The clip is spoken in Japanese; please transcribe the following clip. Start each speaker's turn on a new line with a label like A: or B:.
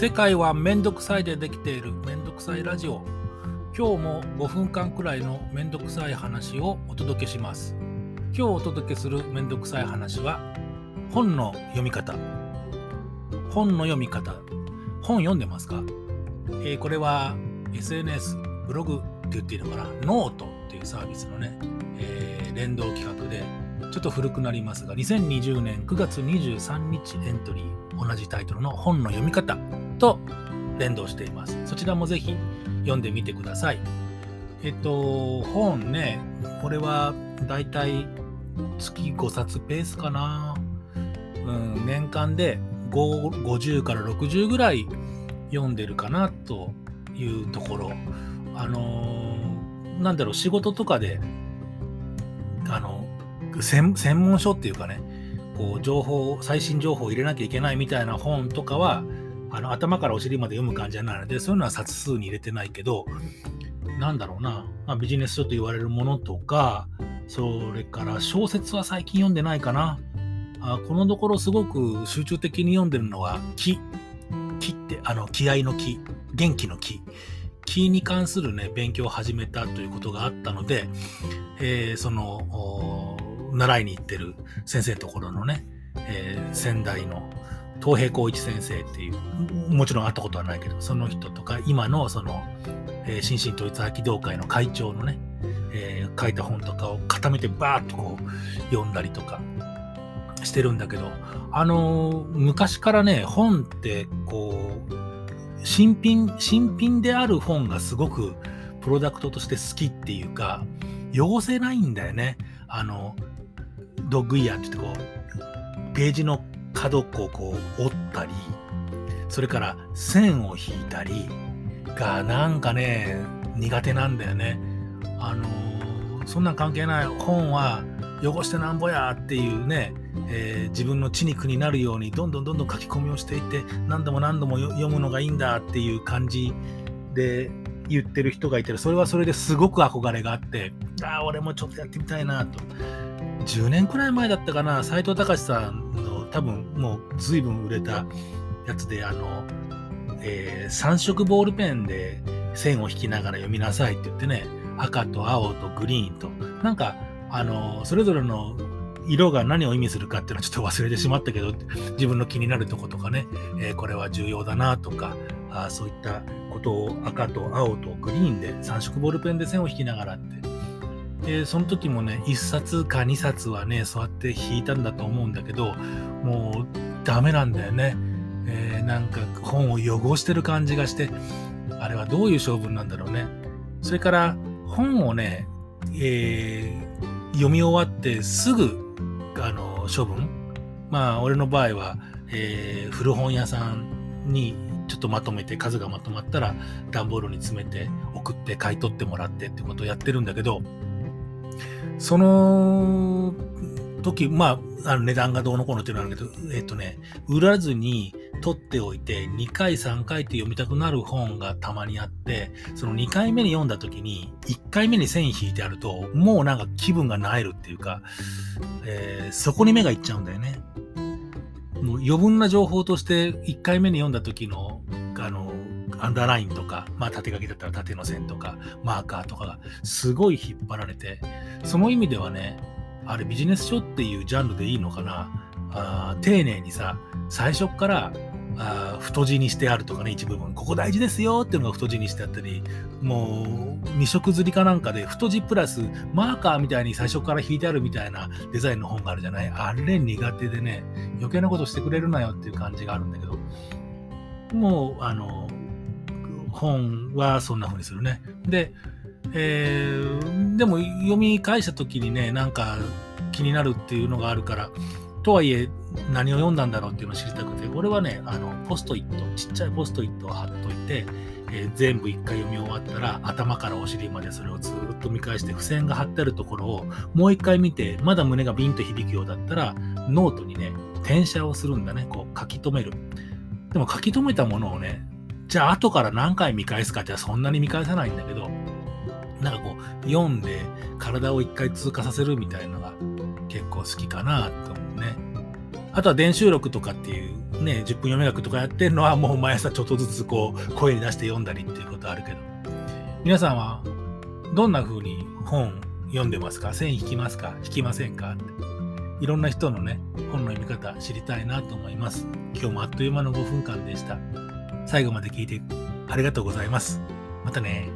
A: 世界はめんどくさいでできている。めんどくさいラジオ。今日も5分間くらいのめんどくさい話をお届けします。今日お届けするめんどくさい話は本の読み方。本の読み方。本読んでますか、えー、これは SNS ブログって言っていいのかな？ノートっていうサービスのね、えー、連動企画でちょっと古くなりますが2020年9月23日エントリー同じタイトルの本の読み方と連動しています。そちらもぜひ読んでみてください。えっと、本ね、これはだいたい月5冊ペースかな。うん、年間で50から60ぐらい読んでるかなというところ。あのー、なんだろう、仕事とかで、あの、専門書っていうかね、こう情報、最新情報を入れなきゃいけないみたいな本とかは、あの頭からお尻まで読む感じじゃないので、そういうのは冊数に入れてないけど、なんだろうな、まあ、ビジネス書と言われるものとか、それから小説は最近読んでないかな。あこのところすごく集中的に読んでるのは気。気って、あの、気合の気。元気の気。気に関するね、勉強を始めたということがあったので、えー、その、習いに行ってる先生ところのね、えー、先代の東平光一先生っていう、もちろん会ったことはないけど、その人とか、今のその、えー、新進統一秋同会の会長のね、えー、書いた本とかを固めてバーッとこう読んだりとかしてるんだけど、あのー、昔からね、本ってこう、新品、新品である本がすごくプロダクトとして好きっていうか、汚せないんだよね。あの、ドッグイヤーって言ってこう、ページの角っこをこう折ったり、それから線を引いたりがなんかね、苦手なんだよね。あの、そんなん関係ない本は汚してなんぼやっていうね、えー、自分の血肉になるようにどんどんどんどん書き込みをしていって何度も何度も読むのがいいんだっていう感じで言ってる人がいてそれはそれですごく憧れがあってああ俺もちょっとやってみたいなと10年くらい前だったかな斎藤隆さんの多分もう随分売れたやつで、あの、えー、3色ボールペンで線を引きながら読みなさいって言ってね、赤と青とグリーンと、なんか、あの、それぞれの色が何を意味するかっていうのはちょっと忘れてしまったけど、自分の気になるとことかね、えー、これは重要だなとか、あそういったことを赤と青とグリーンで3色ボールペンで線を引きながら、でその時もね1冊か2冊はねそうやって引いたんだと思うんだけどもうダメなんだよね、えー、なんか本を汚してる感じがしてあれはどういう勝負なんだろうね。それから本をね、えー、読み終わってすぐあの処分。まあ俺の場合は、えー、古本屋さんにちょっとまとめて数がまとまったら段ボールに詰めて送って買い取ってもらってってことをやってるんだけどその時、まあ、あの値段がどうのこうのっていうのはあるけど、えっ、とね、売らずに取っておいて、2回、3回って読みたくなる本がたまにあって、その2回目に読んだ時に、1回目に線引いてあると、もうなんか気分がなえるっていうか、えー、そこに目がいっちゃうんだよね。もう余分な情報として1回目に読んだ時、の、アンダーラインとか、まあ縦書きだったら縦の線とか、マーカーとかがすごい引っ張られて、その意味ではね、あれビジネス書っていうジャンルでいいのかな。あ丁寧にさ、最初からあ太字にしてあるとかね、一部分、ここ大事ですよっていうのが太字にしてあったり、もう、二色刷りかなんかで太字プラスマーカーみたいに最初から引いてあるみたいなデザインの本があるじゃない。あれ苦手でね、余計なことしてくれるなよっていう感じがあるんだけど、もう、あの、本はそんな風にするね。で、えー、でも読み返した時にね、なんか気になるっていうのがあるから、とはいえ何を読んだんだろうっていうのを知りたくて、俺はね、あの、ポストイット、ちっちゃいポストイットを貼っといて、えー、全部一回読み終わったら、頭からお尻までそれをずっと見返して、付箋が貼ってあるところをもう一回見て、まだ胸がビンと響くようだったら、ノートにね、転写をするんだね、こう書き留める。でも書き留めたものをね、じゃあ後から何回見返すかってそんなに見返さないんだけど、なんかこう、読んで体を一回通過させるみたいなのが結構好きかなと思うね。あとは電収録とかっていうね、10分読み学とかやってるのはもう毎朝ちょっとずつこう声に出して読んだりっていうことあるけど、皆さんはどんな風に本読んでますか？線引きますか？引きませんか？っていろんな人のね、本の読み方知りたいなと思います。今日もあっという間の5分間でした。最後まで聞いてありがとうございます。またね